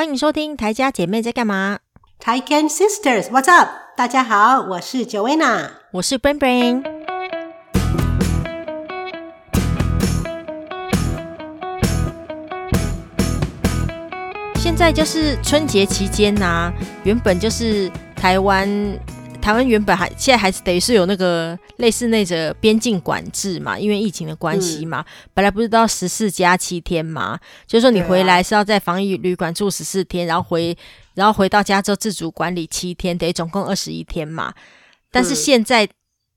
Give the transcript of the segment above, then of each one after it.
欢迎收听台家姐妹在干嘛？Tai Can Sisters，What's up？大家好，我是 Joanna，我是 Brain Brain。现在就是春节期间呐、啊，原本就是台湾。台湾原本还现在还是等于是有那个类似那个边境管制嘛，因为疫情的关系嘛，嗯、本来不是都要十四加七天嘛，就是说你回来是要在防疫旅馆住十四天，然后回然后回到家之后自主管理七天，等于总共二十一天嘛。但是现在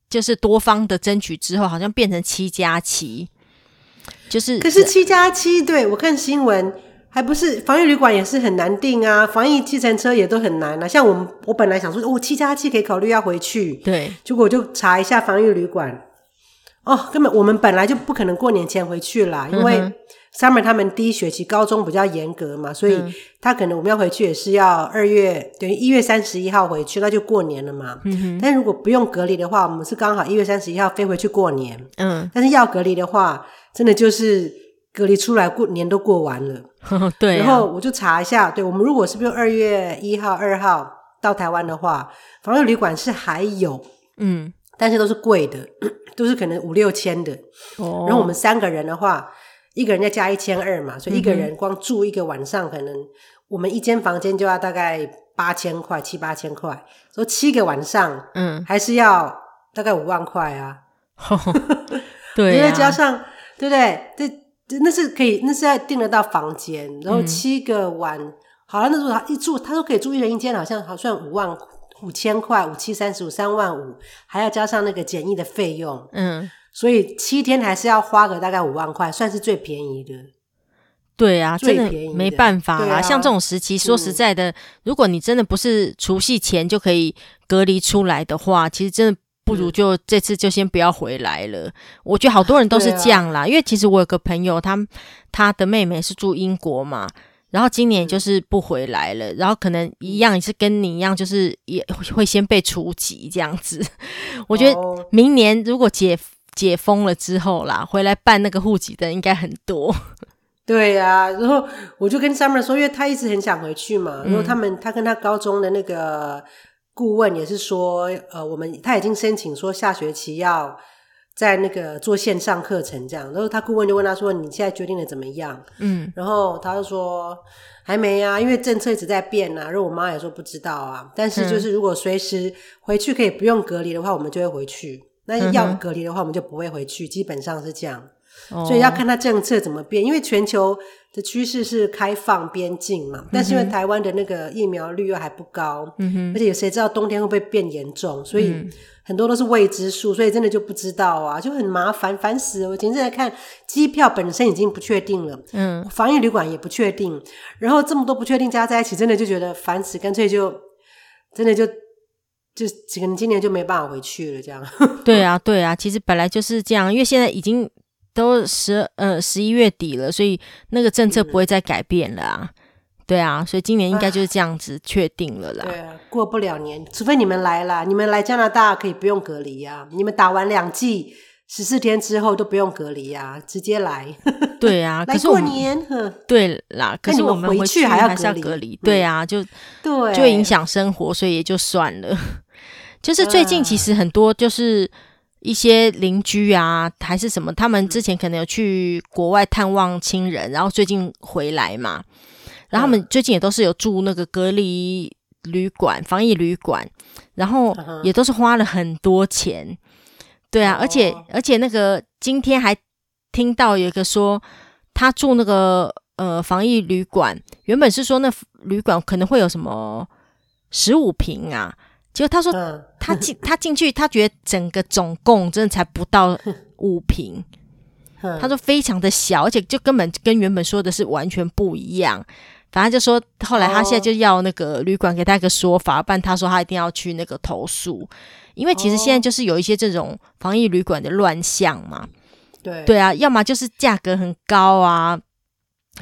就是多方的争取之后，好像变成七加七，就是可是七加七，对，我看新闻。还不是防疫旅馆也是很难订啊，防疫计程车也都很难啊。像我们，我本来想说，哦，七加七可以考虑要回去，对，结果我就查一下防疫旅馆，哦，根本我们本来就不可能过年前回去啦，因为 Summer 他们第一学期高中比较严格嘛，所以他可能我们要回去也是要二月，等于一月三十一号回去，那就过年了嘛。嗯哼。但如果不用隔离的话，我们是刚好一月三十一号飞回去过年。嗯。但是要隔离的话，真的就是。隔离出来过年都过完了，对、啊。然后我就查一下，对，我们如果是不是二月一号、二号到台湾的话，防疫旅馆是还有，嗯，但是都是贵的，都是可能五六千的。哦。然后我们三个人的话，一个人再加一千二嘛，所以一个人光住一个晚上，可能我们一间房间就要大概八千块，七八千块。说七个晚上，嗯，还是要大概五万块啊。对、啊，因为加上，对不对？这。那是可以，那是在订得到房间，然后七个晚，嗯、好了，那时候他一住，他说可以住一人一间，好像好像五万五千块，五七三十五三万五，还要加上那个简易的费用，嗯，所以七天还是要花个大概五万块，算是最便宜的。对啊，最便宜，真的没办法啦，啊、像这种时期，说实在的，嗯、如果你真的不是除夕前就可以隔离出来的话，其实真的。不如就这次就先不要回来了。我觉得好多人都是这样啦，啊、因为其实我有个朋友，他他的妹妹是住英国嘛，然后今年就是不回来了，然后可能一样也是跟你一样，就是也会先被除籍这样子。我觉得明年如果解解封了之后啦，回来办那个户籍的应该很多。对呀、啊，然后我就跟 Summer 说，因为他一直很想回去嘛，然后他们他跟他高中的那个。顾问也是说，呃，我们他已经申请说下学期要在那个做线上课程这样，然后他顾问就问他说：“你现在决定的怎么样？”嗯，然后他就说：“还没啊，因为政策一直在变啊。”然后我妈也说不知道啊，但是就是如果随时回去可以不用隔离的话，我们就会回去；那要隔离的话，我们就不会回去，基本上是这样。所以要看它政策怎么变，因为全球的趋势是开放边境嘛，但是因为台湾的那个疫苗率又还不高，嗯，而且谁知道冬天会不会变严重，所以很多都是未知数，所以真的就不知道啊，就很麻烦，烦死了。我前阵在看机票本身已经不确定了，嗯，防疫旅馆也不确定，然后这么多不确定加在一起，真的就觉得烦死，干脆就真的就就可能今年就没办法回去了，这样。对啊，对啊，其实本来就是这样，因为现在已经。都十呃十一月底了，所以那个政策不会再改变了啊。嗯、对啊，所以今年应该就是这样子确定了啦。对啊，过不了年，除非你们来啦，你们来加拿大可以不用隔离呀、啊。你们打完两剂十四天之后都不用隔离呀、啊，直接来。对啊，来过年。对啦，可是我们回去还要还要隔离。对啊，就对，就影响生活，所以也就算了。就是最近其实很多就是。一些邻居啊，还是什么，他们之前可能有去国外探望亲人，然后最近回来嘛，然后他们最近也都是有住那个隔离旅馆、防疫旅馆，然后也都是花了很多钱。对啊，而且而且那个今天还听到有一个说，他住那个呃防疫旅馆，原本是说那旅馆可能会有什么十五平啊。结果他说他进 他进去，他觉得整个总共真的才不到五平。他说非常的小，而且就根本跟原本说的是完全不一样。反正就说后来他现在就要那个旅馆给他一个说法，不然他说他一定要去那个投诉，因为其实现在就是有一些这种防疫旅馆的乱象嘛。对对啊，要么就是价格很高啊。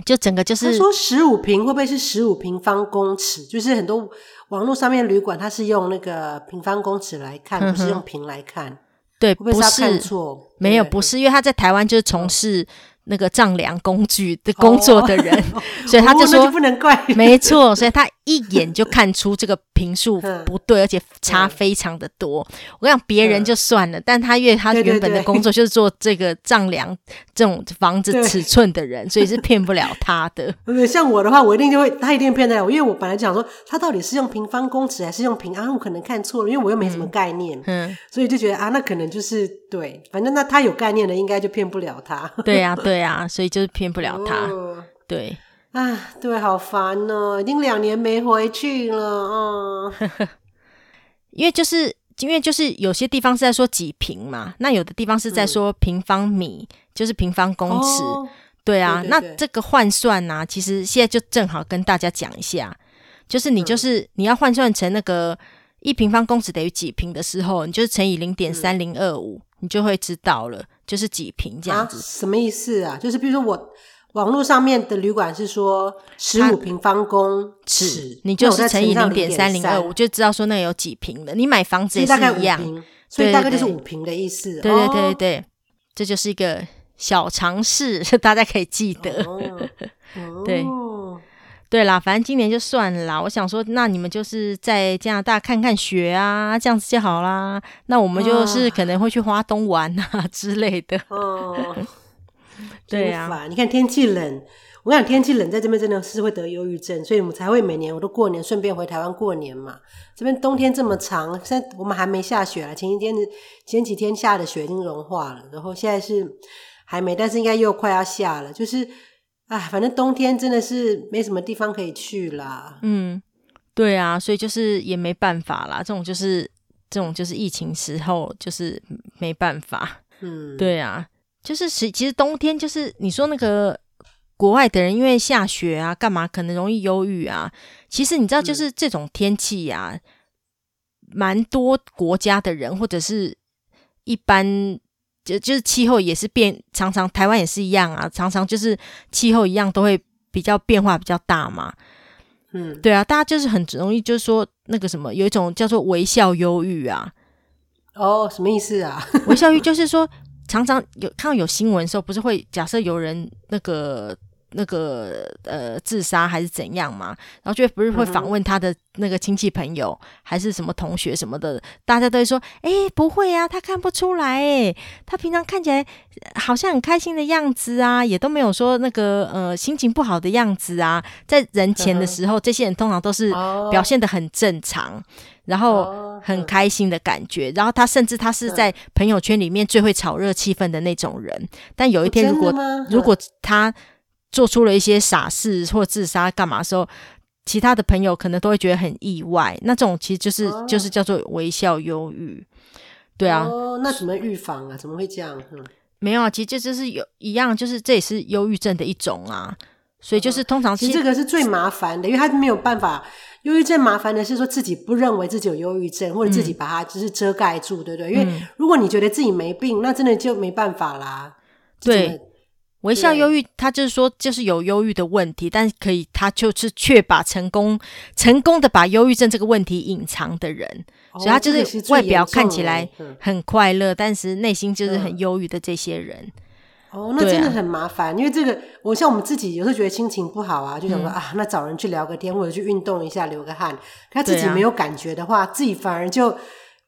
就整个就是，他说十五平会不会是十五平方公尺？就是很多网络上面旅馆，它是用那个平方公尺来看，不是用平来看。对，不会是看错？没有，不是，因为他在台湾就是从事那个丈量工具的工作的人，哦、所以他就说、不能怪，没错，所以他一眼就看出这个坪数不对，而且差非常的多。我跟你讲，别人就算了，但他因为他原本的工作就是做这个丈量这种房子尺寸的人，所以是骗不了他的。对像我的话，我一定就会，他一定骗得了我，因为我本来就想说，他到底是用平方公尺还是用平啊？我可能看错了，因为我又没什么概念，嗯，所以就觉得啊，那可能就是对，反正那他有概念的，应该就骗不了他。对呀、啊，对呀、啊，所以就是骗不了他。哦、对啊，对，好烦哦，已经两年没回去了啊。因为就是因为就是有些地方是在说几平嘛，那有的地方是在说平方米，嗯、就是平方公尺。哦、对啊，那这个换算呢、啊，其实现在就正好跟大家讲一下，就是你就是、嗯、你要换算成那个一平方公尺等于几平的时候，你就是乘以零点三零二五，你就会知道了。就是几平这样子，啊，什么意思啊？就是比如说我网络上面的旅馆是说十五平方公尺，你就是乘以零点三零二五，就知道说那有几平了。你买房子也是一样，所以大概就是五平的意思。对对对对对，这就是一个小常识，大家可以记得。对。对啦，反正今年就算了啦。我想说，那你们就是在加拿大看看雪啊，这样子就好啦。那我们就是可能会去花东玩啊之类的。哦，对呀、啊。你看天气冷，我跟你讲天气冷，在这边真的是会得忧郁症，所以我们才会每年我都过年顺便回台湾过年嘛。这边冬天这么长，现在我们还没下雪啊。前几天前几天下的雪已经融化了，然后现在是还没，但是应该又快要下了，就是。哎，反正冬天真的是没什么地方可以去啦。嗯，对啊，所以就是也没办法啦。这种就是这种就是疫情时候就是没办法。嗯，对啊，就是其其实冬天就是你说那个国外的人因为下雪啊，干嘛可能容易忧郁啊？其实你知道，就是这种天气呀，蛮多国家的人或者是一般。就就是气候也是变，常常台湾也是一样啊，常常就是气候一样都会比较变化比较大嘛。嗯，对啊，大家就是很容易就是说那个什么，有一种叫做微笑忧郁啊。哦，什么意思啊？微笑忧郁就是说，常常有看到有新闻的时候，不是会假设有人那个。那个呃，自杀还是怎样嘛？然后就不是会访问他的那个亲戚朋友，嗯、还是什么同学什么的，大家都会说：“哎，不会啊，他看不出来，哎，他平常看起来好像很开心的样子啊，也都没有说那个呃心情不好的样子啊。在人前的时候，嗯、这些人通常都是表现的很正常，哦、然后很开心的感觉。嗯、然后他甚至他是在朋友圈里面最会炒热气氛的那种人。但有一天，如果如果他做出了一些傻事或自杀干嘛的时候，其他的朋友可能都会觉得很意外。那这种其实就是、哦、就是叫做微笑忧郁，对啊。哦，那怎么预防啊？怎么会这样？嗯、没有啊，其实这就是有一样，就是这也是忧郁症的一种啊。所以就是通常其实这个是最麻烦的，因为他没有办法。忧郁症麻烦的是说自己不认为自己有忧郁症，或者自己把它只是遮盖住，嗯、对不对？因为如果你觉得自己没病，那真的就没办法啦。对。微笑忧郁，他就是说，就是有忧郁的问题，但是可以，他就是却把成功成功的把忧郁症这个问题隐藏的人，哦、所以他就是外表看起来很快乐，但是内心就是很忧郁的这些人。哦，那真的很麻烦，啊、因为这个，我像我们自己有时候觉得心情不好啊，就想说、嗯、啊，那找人去聊个天，或者去运动一下，流个汗。他自己没有感觉的话，啊、自己反而就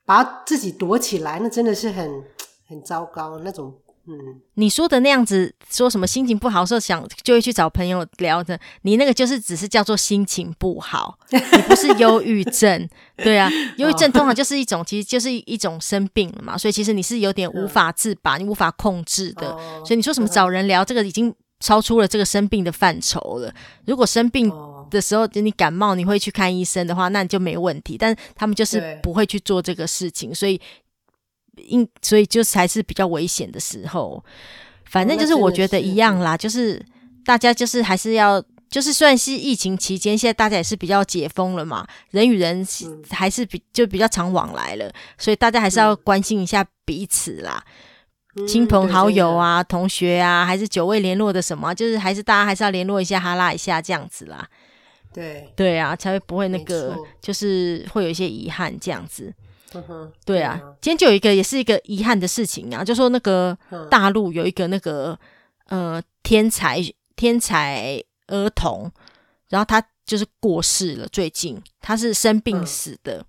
把自己躲起来，那真的是很很糟糕那种。嗯，你说的那样子，说什么心情不好的时候想就会去找朋友聊的，你那个就是只是叫做心情不好，你不是忧郁症，对啊，忧郁症通常就是一种，其实就是一种生病了嘛，所以其实你是有点无法自拔，你无法控制的，所以你说什么找人聊这个已经超出了这个生病的范畴了。如果生病的时候你感冒你会去看医生的话，那你就没问题，但他们就是不会去做这个事情，所以。因所以就是还是比较危险的时候，反正就是我觉得一样啦，就是大家就是还是要，就是虽然是疫情期间，现在大家也是比较解封了嘛，人与人还是比就比较常往来了，所以大家还是要关心一下彼此啦，亲朋好友。啊、同学啊，还是久未联络的什么，就是还是大家还是要联络一下、哈拉一下这样子啦。对。对啊，才会不会那个，就是会有一些遗憾这样子。对啊，今天就有一个也是一个遗憾的事情啊，就说那个大陆有一个那个呃天才天才儿童，然后他就是过世了，最近他是生病死的，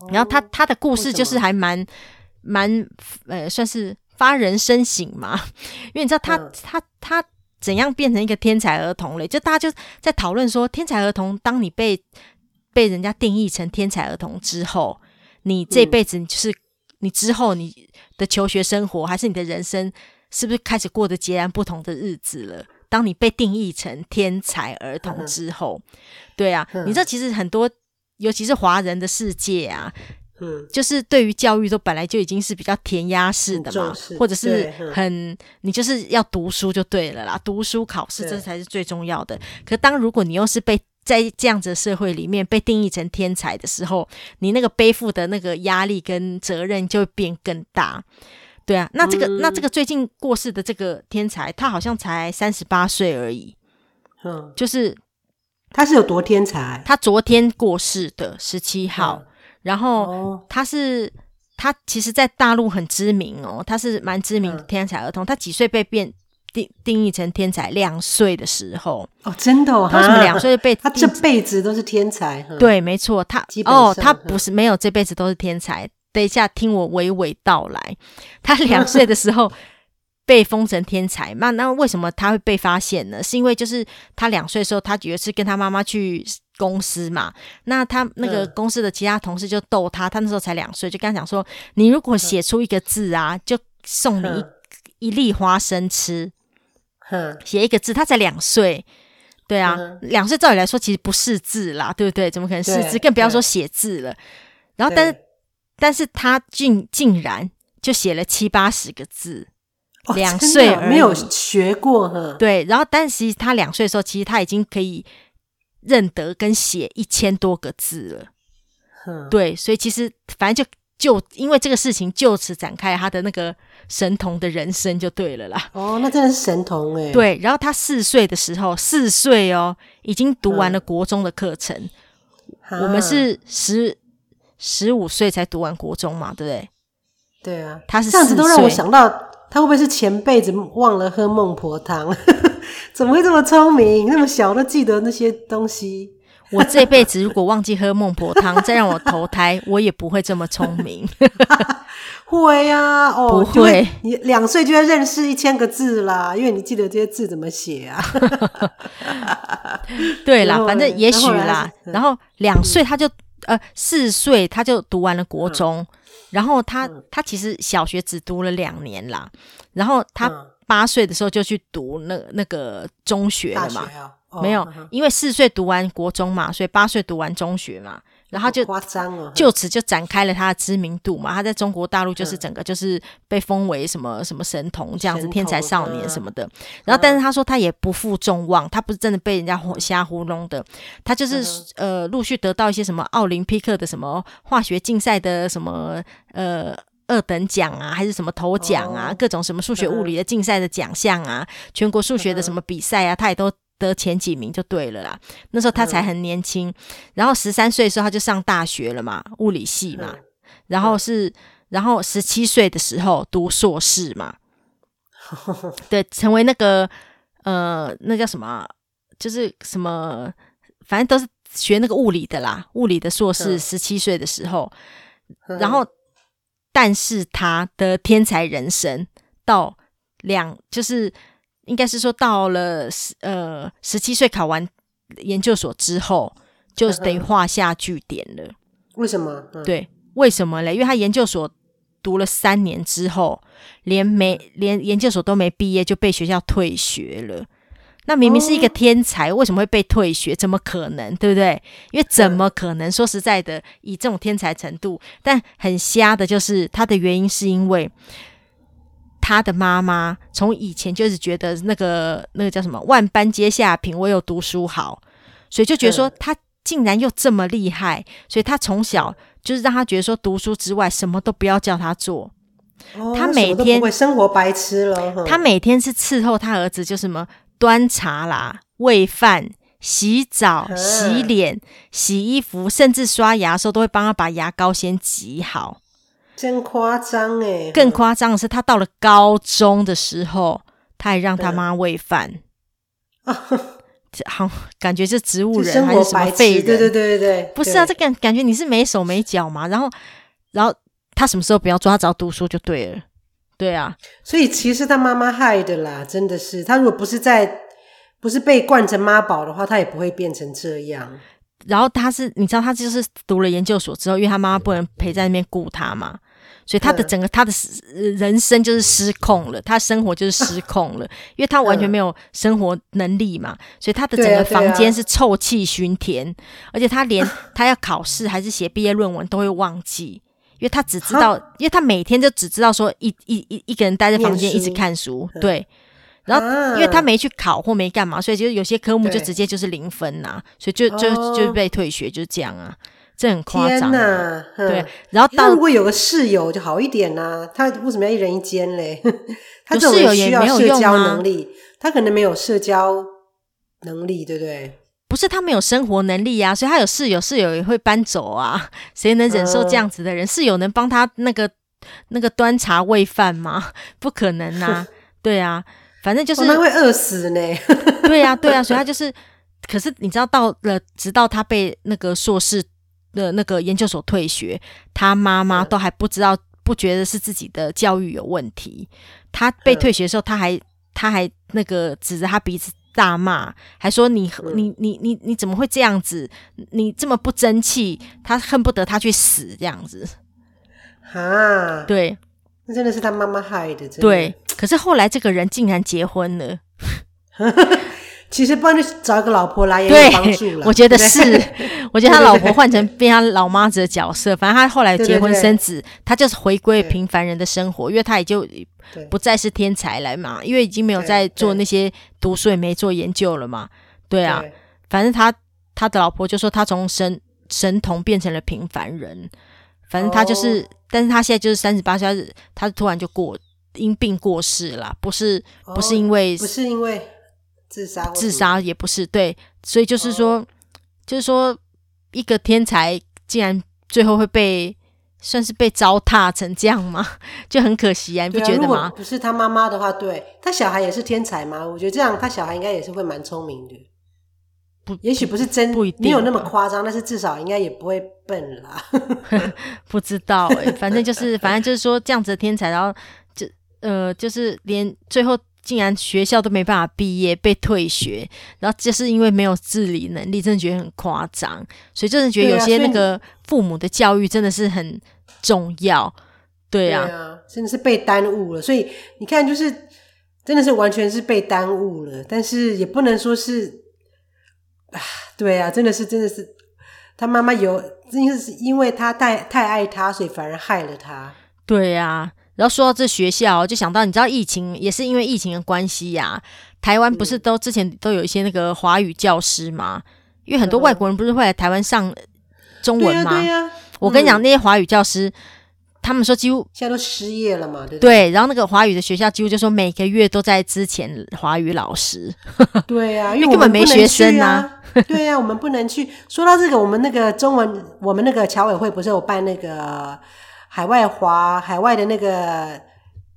嗯、然后他他的故事就是还蛮蛮呃算是发人深省嘛，因为你知道他、嗯、他他怎样变成一个天才儿童嘞？就大家就在讨论说，天才儿童，当你被被人家定义成天才儿童之后，你这辈子就是、嗯、你之后你的求学生活，还是你的人生，是不是开始过得截然不同的日子了？当你被定义成天才儿童之后，嗯、对啊，嗯、你知道，其实很多，尤其是华人的世界啊，嗯，就是对于教育都本来就已经是比较填鸭式的嘛，或者是很，你就是要读书就对了啦，读书考试这才是最重要的。可当如果你又是被在这样子的社会里面被定义成天才的时候，你那个背负的那个压力跟责任就会变更大。对啊，那这个、嗯、那这个最近过世的这个天才，他好像才三十八岁而已。嗯，就是他是有多天才？他昨天过世的十七号，嗯、然后他是他其实，在大陆很知名哦，他是蛮知名的天才儿童。嗯、他几岁被变？定定义成天才，两岁的时候哦，真的哦，他为什么两岁被他这辈子都是天才？对，没错，他哦，他不是没有这辈子都是天才。等一下，听我娓娓道来。他两岁的时候 被封成天才，那那为什么他会被发现呢？是因为就是他两岁的时候，他有一次跟他妈妈去公司嘛，那他那个公司的其他同事就逗他，他那时候才两岁，就跟他讲说：“你如果写出一个字啊，就送你一一粒花生吃。”写一个字，他才两岁，对啊，两岁、嗯、照理来说其实不识字啦，对不对？怎么可能识字？更不要说写字了。然后，但是，但是他竟竟然就写了七八十个字，两岁没有学过哈。对，然后，但是他两岁的时候，其实他已经可以认得跟写一千多个字了。嗯、对，所以其实反正就。就因为这个事情，就此展开他的那个神童的人生就对了啦。哦，那真的是神童哎。对，然后他四岁的时候，四岁哦，已经读完了国中的课程。嗯、我们是十十五岁才读完国中嘛，对不对？对啊，他是这样子都让我想到，他会不会是前辈子忘了喝孟婆汤？怎么会这么聪明？那么小都记得那些东西？我这辈子如果忘记喝孟婆汤，再让我投胎，我也不会这么聪明。会呀、啊，哦，不会，你两岁就要认识一千个字啦，因为你记得这些字怎么写啊？对啦，反正也许啦。然后两岁他就、嗯、呃四岁他就读完了国中，嗯、然后他、嗯、他其实小学只读了两年啦，然后他八岁的时候就去读那那个中学了嘛。没有，因为四岁读完国中嘛，所以八岁读完中学嘛，然后就夸张了，就此就展开了他的知名度嘛。他在中国大陆就是整个就是被封为什么什么神童这样子，天才少年什么的。然后，但是他说他也不负众望，他不是真的被人家瞎糊弄的，他就是呃陆续得到一些什么奥林匹克的什么化学竞赛的什么呃二等奖啊，还是什么头奖啊，各种什么数学物理的竞赛的奖项啊，全国数学的什么比赛啊，他也都。得前几名就对了啦。那时候他才很年轻，嗯、然后十三岁的时候他就上大学了嘛，物理系嘛。嗯、然后是，嗯、然后十七岁的时候读硕士嘛。对，成为那个呃，那叫什么？就是什么？反正都是学那个物理的啦，物理的硕士。十七岁的时候，嗯、然后，但是他的天才人生到两就是。应该是说到了十呃十七岁考完研究所之后，就等于画下句点了。为什么？嗯、对，为什么嘞？因为他研究所读了三年之后，连没连研究所都没毕业就被学校退学了。那明明是一个天才，哦、为什么会被退学？怎么可能？对不对？因为怎么可能？说实在的，以这种天才程度，但很瞎的就是他的原因是因为。他的妈妈从以前就是觉得那个那个叫什么万般皆下品，唯有读书好，所以就觉得说他竟然又这么厉害，所以他从小就是让他觉得说读书之外什么都不要叫他做。哦、他每天会生活白痴了。他每天是伺候他儿子，就什么端茶啦、喂饭、洗澡、洗脸、洗衣服，甚至刷牙的时候都会帮他把牙膏先挤好。真夸张诶，更夸张的是，他到了高中的时候他还让他妈喂饭。好，感觉是植物人还是什么废人？对对对对对，不是啊，这感感觉你是没手没脚嘛。然后，然后他什么时候不要做，他只要读书就对了。对啊，所以其实他妈妈害的啦，真的是他如果不是在不是被惯成妈宝的话，他也不会变成这样。然后他是，你知道，他就是读了研究所之后，因为他妈妈不能陪在那边顾他嘛。所以他的整个他的人生就是失控了，他生活就是失控了，因为他完全没有生活能力嘛，所以他的整个房间是臭气熏天，而且他连 他要考试还是写毕业论文都会忘记，因为他只知道，因为他每天就只知道说一一一一个人待在房间一直看书，对，然后因为他没去考或没干嘛，所以就有些科目就直接就是零分呐，所以就就就被退学，就是这样啊。这很夸张，天哪，对。然后到，如果有个室友就好一点呐、啊。他为什么要一人一间嘞？他这种室友也没有社交能力，他可能没有社交能力，对不对？不是他没有生活能力呀、啊，所以他有室友，室友也会搬走啊。谁能忍受这样子的人？嗯、室友能帮他那个那个端茶喂饭吗？不可能呐、啊。对啊，反正就是、哦、那会饿死呢。对呀、啊，对呀、啊，所以他就是。可是你知道，到了直到他被那个硕士。的那个研究所退学，他妈妈都还不知道，不觉得是自己的教育有问题。他被退学的时候，他还他还那个指着他鼻子大骂，还说你你你你你怎么会这样子？你这么不争气，他恨不得他去死这样子。啊，对，那真的是他妈妈害的。对，可是后来这个人竟然结婚了。其实帮你找一个老婆来也有帮助了。我觉得是，我觉得他老婆换成变他老妈子的角色，反正他后来结婚生子，对对对，他就是回归平凡人的生活，因为他也就不再是天才来嘛，因为已经没有在做那些读书也没做研究了嘛。对啊，对反正他他的老婆就说他从神神童变成了平凡人，反正他就是，哦、但是他现在就是三十八岁，他突然就过因病过世了，不是不是因为、哦、不是因为。自杀，自杀也不是对，所以就是说，哦、就是说，一个天才竟然最后会被算是被糟蹋成这样吗？就很可惜啊，你不觉得吗？不是他妈妈的话，对他小孩也是天才吗？我觉得这样，他小孩应该也是会蛮聪明的。不，也许不是真不一定没有那么夸张，但是至少应该也不会笨啦。不知道哎、欸，反正就是，反正就是说这样子的天才，然后就呃，就是连最后。竟然学校都没办法毕业，被退学，然后就是因为没有自理能力，真的觉得很夸张。所以真的觉得有些那个父母的教育真的是很重要。对啊，对啊，真的是被耽误了。所以你看，就是真的是完全是被耽误了，但是也不能说是啊，对啊，真的是真的是他妈妈有，真的是因为他太太爱他，所以反而害了他。对啊。然后说到这学校，就想到你知道疫情也是因为疫情的关系呀、啊。台湾不是都之前都有一些那个华语教师吗？因为很多外国人不是会来台湾上中文吗？对呀、啊，啊、我跟你讲，那些华语教师，嗯、他们说几乎现在都失业了嘛，对不对？对，然后那个华语的学校几乎就说每个月都在之前华语老师。对呀、啊，因为根本没学生啊。对呀、啊，我们不能去。说到这个，我们那个中文，我们那个侨委会不是有办那个。海外华海外的那个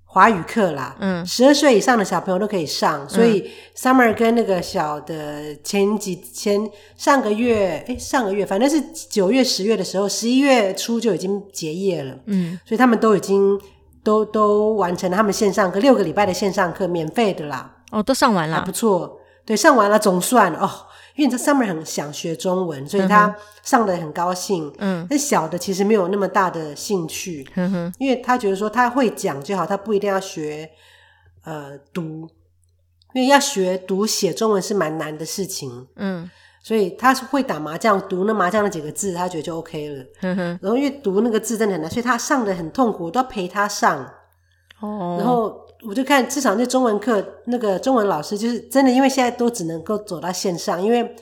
华语课啦，嗯，十二岁以上的小朋友都可以上，所以 Summer 跟那个小的前几前上个月，诶，上个月反正是九月十月的时候，十一月初就已经结业了，嗯，所以他们都已经都都完成了他们线上课六个礼拜的线上课，免费的啦，哦，都上完了，还不错，对，上完了总算哦。因为这 Summer 很想学中文，所以他上得很高兴。嗯，那小的其实没有那么大的兴趣。嗯哼，因为他觉得说他会讲就好，他不一定要学呃读，因为要学读写中文是蛮难的事情。嗯，所以他是会打麻将，读那麻将那几个字，他觉得就 OK 了。嗯哼，然后因为读那个字真的很难，所以他上得很痛苦，我都要陪他上。哦，然后。我就看，至少那中文课那个中文老师，就是真的，因为现在都只能够走到线上，因为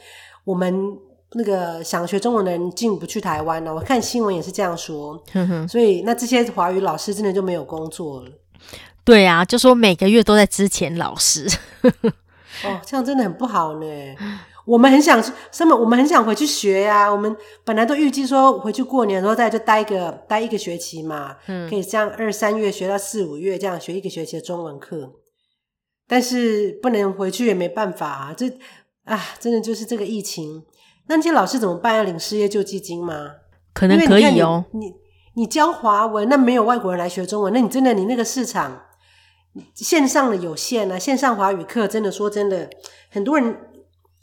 我们那个想学中文的人进不去台湾了。我看新闻也是这样说，所以那这些华语老师真的就没有工作了。对啊，就说每个月都在之前老师。哦，这样真的很不好呢。我们很想什么？我们很想回去学呀、啊。我们本来都预计说回去过年的时候再就待一个待一个学期嘛，嗯，可以这样二三月学到四五月这样学一个学期的中文课。但是不能回去也没办法啊，这啊，真的就是这个疫情。那那些老师怎么办？要领失业救济金吗？可能可以哦。你你，你教华文，那没有外国人来学中文，那你真的你那个市场线上的有限啊。线上华语课真的说真的，很多人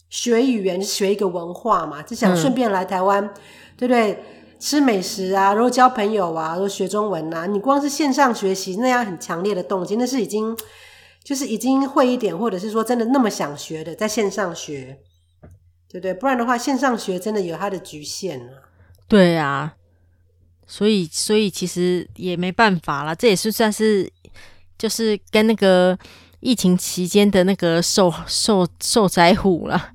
学语言学一个文化嘛，就想顺便来台湾，嗯、对不对？吃美食啊，然后交朋友啊，然后学中文啊。你光是线上学习那样很强烈的动机，那是已经就是已经会一点，或者是说真的那么想学的，在线上学，对不对？不然的话，线上学真的有它的局限啊。对啊，所以所以其实也没办法啦，这也是算是就是跟那个疫情期间的那个受受受灾户了。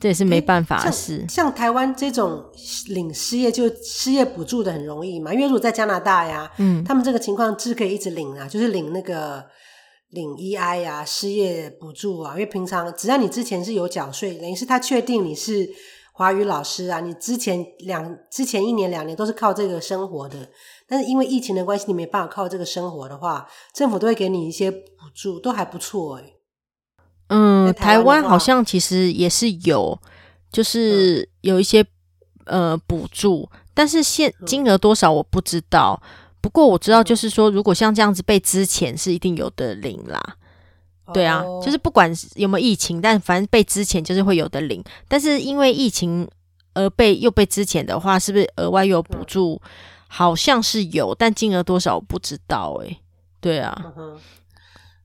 这也是没办法的事。像，像台湾这种领失业就失业补助的很容易嘛，因为如果在加拿大呀，嗯，他们这个情况是可以一直领啊，就是领那个领 EI 呀、失业补助啊。因为平常只要你之前是有缴税，等于是他确定你是华语老师啊，你之前两之前一年两年都是靠这个生活的。但是因为疫情的关系，你没办法靠这个生活的话，政府都会给你一些补助，都还不错哎、欸。嗯，台湾好像其实也是有，就是有一些、嗯、呃补助，但是现金额多少我不知道。不过我知道，就是说，如果像这样子被支前，是一定有的领啦。嗯、对啊，就是不管有没有疫情，但反正被支前就是会有的领。但是因为疫情而被又被支前的话，是不是额外又有补助？嗯、好像是有，但金额多少我不知道、欸。哎，对啊、嗯，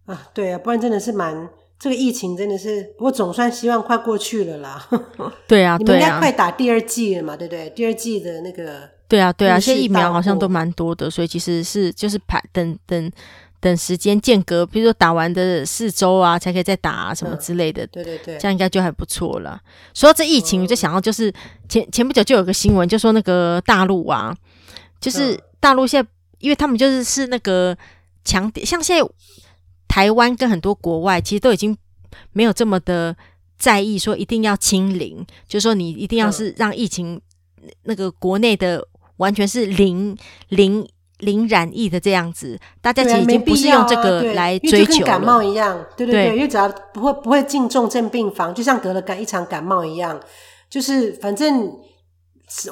啊，对啊，不然真的是蛮。这个疫情真的是，不过总算希望快过去了啦。对啊，你们应该快打第二季了嘛，对不对？第二季的那个，对啊，对啊，现在疫苗好像都蛮多的，所以其实是就是排等等等时间间隔，比如说打完的四周啊，才可以再打啊，什么之类的。对对对，这样应该就还不错了。说到这疫情，我就想到就是前前不久就有个新闻，就说那个大陆啊，就是大陆现在，因为他们就是是那个强点，像现在。台湾跟很多国外其实都已经没有这么的在意，说一定要清零，就是说你一定要是让疫情那个国内的完全是零零零染疫的这样子，大家其实已经不是用这个来追求了。跟感冒一样，对对对，因为只要不会不会进重症病房，就像得了感一场感冒一样，就是反正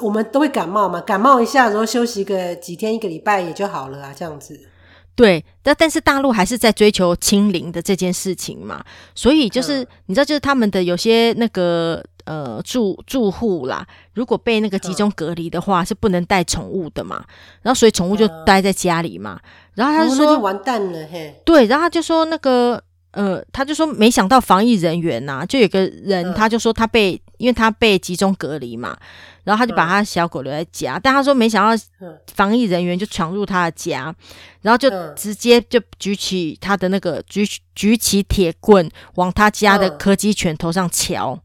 我们都会感冒嘛，感冒一下然后休息个几天一个礼拜也就好了啊，这样子。对，但但是大陆还是在追求清零的这件事情嘛，所以就是、嗯、你知道，就是他们的有些那个呃住住户啦，如果被那个集中隔离的话，嗯、是不能带宠物的嘛，然后所以宠物就待在家里嘛，嗯、然后他就说、完蛋了嘿，对，然后他就说那个呃，他就说没想到防疫人员呐、啊，就有个人他就说他被、嗯、因为他被集中隔离嘛。然后他就把他小狗留在家，嗯、但他说没想到防疫人员就闯入他的家，嗯、然后就直接就举起他的那个举举起铁棍往他家的柯基犬头上敲。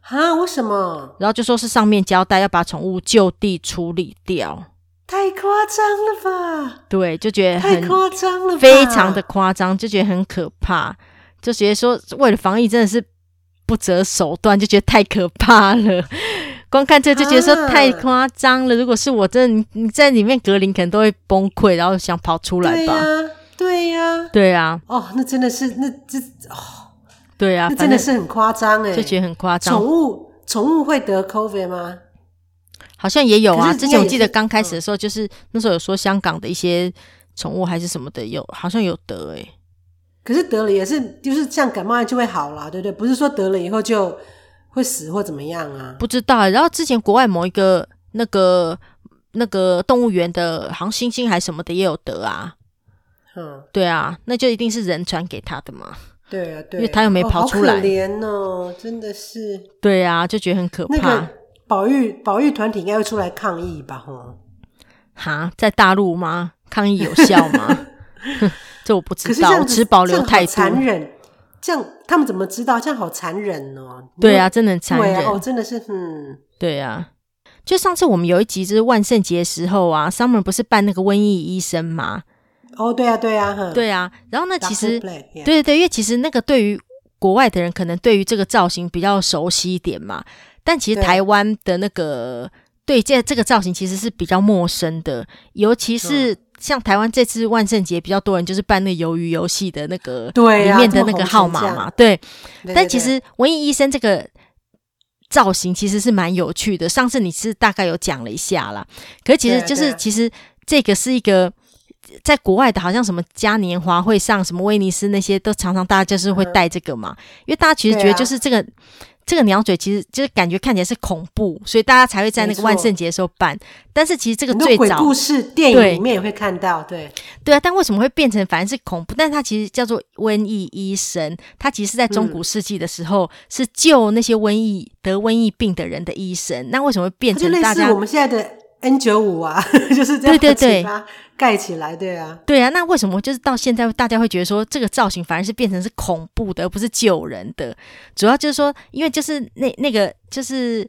啊？为什么？然后就说是上面交代要把宠物就地处理掉。太夸张了吧？对，就觉得很太夸张了，非常的夸张，就觉得很可怕，就觉得说为了防疫真的是不择手段，就觉得太可怕了。光看这就觉得说太夸张了。啊、如果是我，真的你在里面格林，可能都会崩溃，然后想跑出来吧。对呀、啊，对呀、啊。哦，那真的是那这哦，对呀、啊，那真的是很夸张哎，就觉得很夸张。宠物宠物会得 COVID 吗？好像也有啊。之前我记得刚开始的时候，就是那时候有说香港的一些宠物还是什么的有，好像有得哎、欸。可是得了也是，就是像感冒就会好了，对不对？不是说得了以后就。会死或怎么样啊？不知道。然后之前国外某一个那个那个动物园的，好像猩猩还什么的也有得啊。嗯，对啊，那就一定是人传给他的嘛。对啊，对，因为他又没跑出来。哦、好可怜哦，真的是。对啊，就觉得很可怕。那个保育保育团体应该会出来抗议吧？哈，哈，在大陆吗？抗议有效吗？这我不知道，只保留态度。残忍。这样他们怎么知道？这样好残忍哦！对啊，真的很残忍哦，真的是嗯，对啊。就上次我们有一集就是万圣节的时候啊，Summer 不是扮那个瘟疫医生吗？哦，对啊，对啊，对啊。然后呢，其实对对对，因为其实那个对于国外的人，可能对于这个造型比较熟悉一点嘛。但其实台湾的那个对这这个造型其实是比较陌生的，尤其是像台湾这次万圣节比较多人就是办那鱿鱼游戏的那个对里面的那个号码嘛，对。但其实文艺医生这个造型其实是蛮有趣的。上次你是大概有讲了一下啦，可是其实就是其实这个是一个在国外的，好像什么嘉年华会上什么威尼斯那些都常常大家就是会戴这个嘛，因为大家其实觉得就是这个。这个鸟嘴其实就是感觉看起来是恐怖，所以大家才会在那个万圣节的时候办。但是其实这个最早鬼故事电影里面也会看到，对对啊。但为什么会变成反正是恐怖？但是它其实叫做瘟疫医生，他其实是在中古世纪的时候、嗯、是救那些瘟疫得瘟疫病的人的医生。那为什么会变成大家我们现在的 N 九五啊？就是这样，对对对。盖起来，对啊，对啊，那为什么就是到现在大家会觉得说这个造型反而是变成是恐怖的，而不是救人的？主要就是说，因为就是那那个就是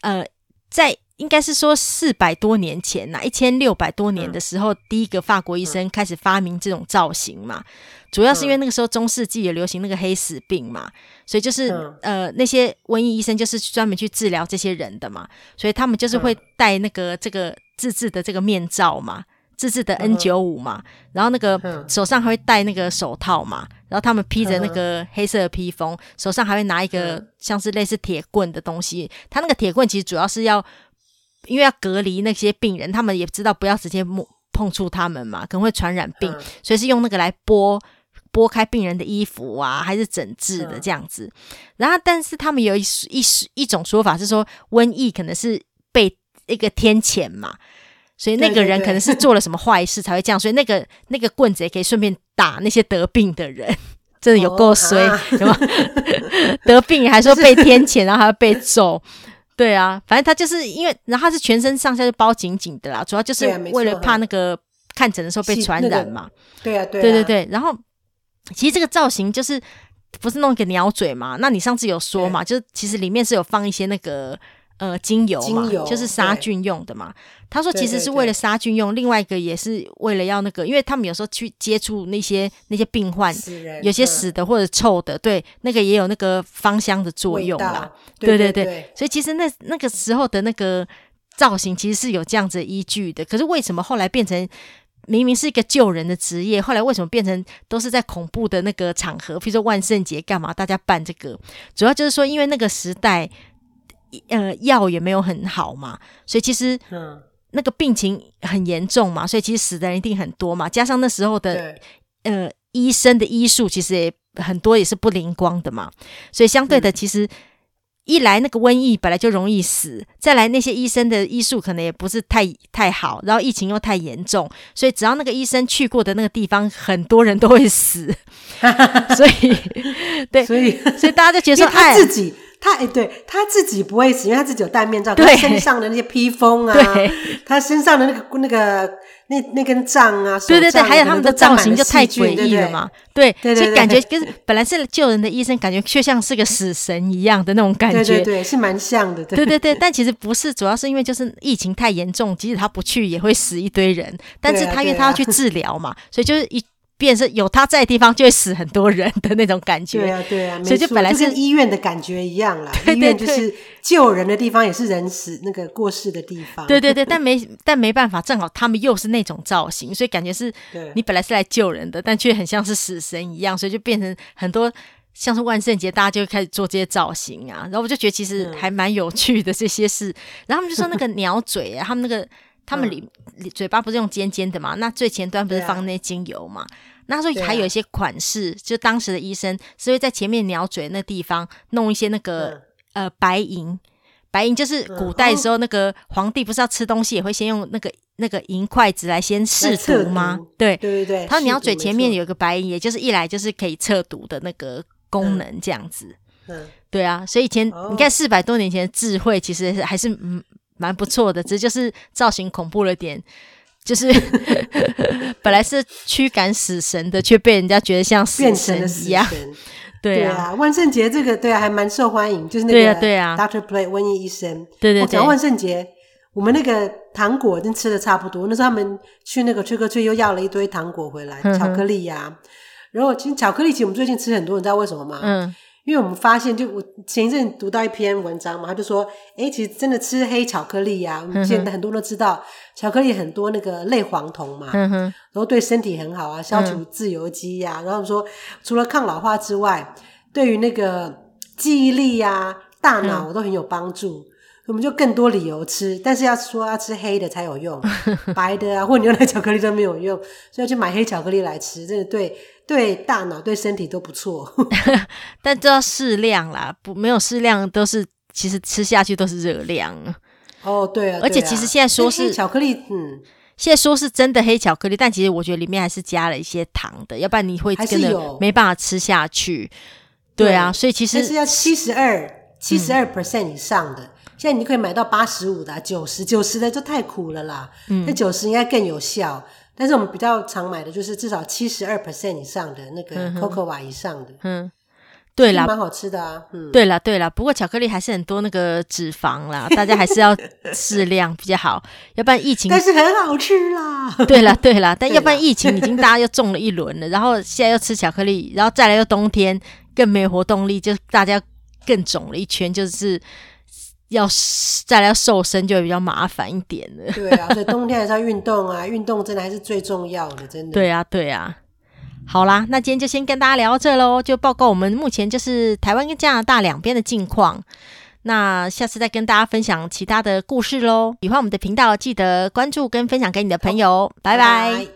呃，在应该是说四百多年前呐，一千六百多年的时候，嗯、第一个法国医生开始发明这种造型嘛。嗯、主要是因为那个时候中世纪也流行那个黑死病嘛，所以就是、嗯、呃那些瘟疫医生就是专门去治疗这些人的嘛，所以他们就是会戴那个这个自制的这个面罩嘛。自制的 N 九五嘛，然后那个手上还会戴那个手套嘛，然后他们披着那个黑色的披风，手上还会拿一个像是类似铁棍的东西。他那个铁棍其实主要是要，因为要隔离那些病人，他们也知道不要直接摸碰触他们嘛，可能会传染病，所以是用那个来剥剥开病人的衣服啊，还是整治的这样子。然后，但是他们有一一一种说法是说，瘟疫可能是被一个天谴嘛。所以那个人可能是做了什么坏事才会这样，对对对，所以那个那个棍子也可以顺便打那些得病的人，真的有够衰，对吧？得病还说被天谴，然后还要被揍，对啊，反正他就是因为，然后他是全身上下就包紧紧的啦，主要就是为了怕那个看诊的时候被传染嘛。对啊，对啊，对对对。然后其实这个造型就是不是弄一个鸟嘴嘛？那你上次有说嘛？就是其实里面是有放一些那个。呃，精油嘛，油就是杀菌用的嘛。他说其实是为了杀菌用，对对对，另外一个也是为了要那个，因为他们有时候去接触那些那些病患，有些死的或者臭的，对，那个也有那个芳香的作用啦。对对对，对对对，所以其实那那个时候的那个造型其实是有这样子依据的。可是为什么后来变成明明是一个救人的职业，后来为什么变成都是在恐怖的那个场合？比如说万圣节干嘛大家办这个？主要就是说，因为那个时代。呃，药也没有很好嘛，所以其实那个病情很严重嘛，所以其实死的人一定很多嘛。加上那时候的呃医生的医术其实也很多也是不灵光的嘛，所以相对的，其实一来那个瘟疫本来就容易死，再来那些医生的医术可能也不是太太好，然后疫情又太严重，所以只要那个医生去过的那个地方，很多人都会死。所以对，所以所以大家就觉得说他自己。他哎，对他自己不会死，因为他自己有戴面罩。对，他身上的那些披风啊，对他身上的那个那个那那根杖啊，对对对，还有他们的造型就太诡异了嘛。对，对，对，对，所以感觉跟本来是救人的医生，感觉却像是个死神一样的那种感觉。对对对，是蛮像的。对，对对对，但其实不是，主要是因为就是疫情太严重，即使他不去也会死一堆人。但是他因为他要去治疗嘛，所以就是一。变是有他在的地方，就会死很多人的那种感觉。对啊，对啊，所以就本来是跟医院的感觉一样啦。对对对，医院就是救人的地方，也是人死那个过世的地方。对对对，但没但没办法，正好他们又是那种造型，所以感觉是你本来是来救人的，但却很像是死神一样，所以就变成很多像是万圣节，大家就会开始做这些造型啊。然后我就觉得其实还蛮有趣的这些事。嗯、然后他们就说那个鸟嘴啊，他们那个他们里、嗯、嘴巴不是用尖尖的嘛？那最前端不是放那些精油嘛？那时候还有一些款式，啊、就当时的医生是会在前面鸟嘴那地方弄一些那个、嗯、呃白银，白银就是古代的时候那个皇帝不是要吃东西也会先用那个那个银筷子来先试毒吗？对对对对，他鸟嘴前面有个白银，也就是一来就是可以测毒的那个功能这样子。嗯，对啊，所以以前、哦、你看四百多年前的智慧其实还是嗯蛮不错的，只是就是造型恐怖了点。就是 本来是驱赶死神的，却被人家觉得像死神一样。对啊，万圣节这个对啊，还蛮受欢迎。就是那个对啊，Doctor Play 瘟疫医生。对对对。讲万圣节，我们那个糖果已经吃的差不多。那时候他们去那个 Trick or Treat 又要了一堆糖果回来，巧克力呀。然后其实巧克力，其实我们最近吃很多，你知道为什么吗？嗯。因为我们发现，就我前一阵读到一篇文章嘛，他就说，哎，其实真的吃黑巧克力呀、啊，我们现在很多人都知道，巧克力很多那个类黄酮嘛，嗯、然后对身体很好啊，消除自由基呀、啊嗯，然后说除了抗老化之外，对于那个记忆力呀、啊、大脑都很有帮助。嗯我们就更多理由吃，但是要说要吃黑的才有用，白的啊或牛奶巧克力都没有用，所以要去买黑巧克力来吃，真的对对大脑对身体都不错。但都要适量啦，不没有适量都是其实吃下去都是热量。哦，对啊，对啊，而且其实现在说是巧克力，嗯，现在说是真的黑巧克力，但其实我觉得里面还是加了一些糖的，要不然你会真的没办法吃下去。对啊，所以其实是要七十二七十二 percent 以上的。现在你可以买到八十五的、九十九十的就太苦了啦。嗯，那九十应该更有效。但是我们比较常买的就是至少七十二 percent 以上的那个 cocoa 瓦以上的。嗯，对啦，蛮好吃的啊。嗯，对啦，对啦。不过巧克力还是很多那个脂肪啦，大家还是要适量比较好，要不然疫情。但是很好吃啦。对啦，对啦。但要不然疫情已经大家又中了一轮了，然后现在又吃巧克力，然后再来又冬天更没有活动力，就大家更肿了一圈，就是。要再来要瘦身就会比较麻烦一点了。对啊，所以冬天还是要运动啊，运动真的还是最重要的，真的。对啊，对啊。好啦，那今天就先跟大家聊到这喽，就报告我们目前就是台湾跟加拿大两边的近况。那下次再跟大家分享其他的故事喽。喜欢我们的频道，记得关注跟分享给你的朋友。拜拜。拜拜。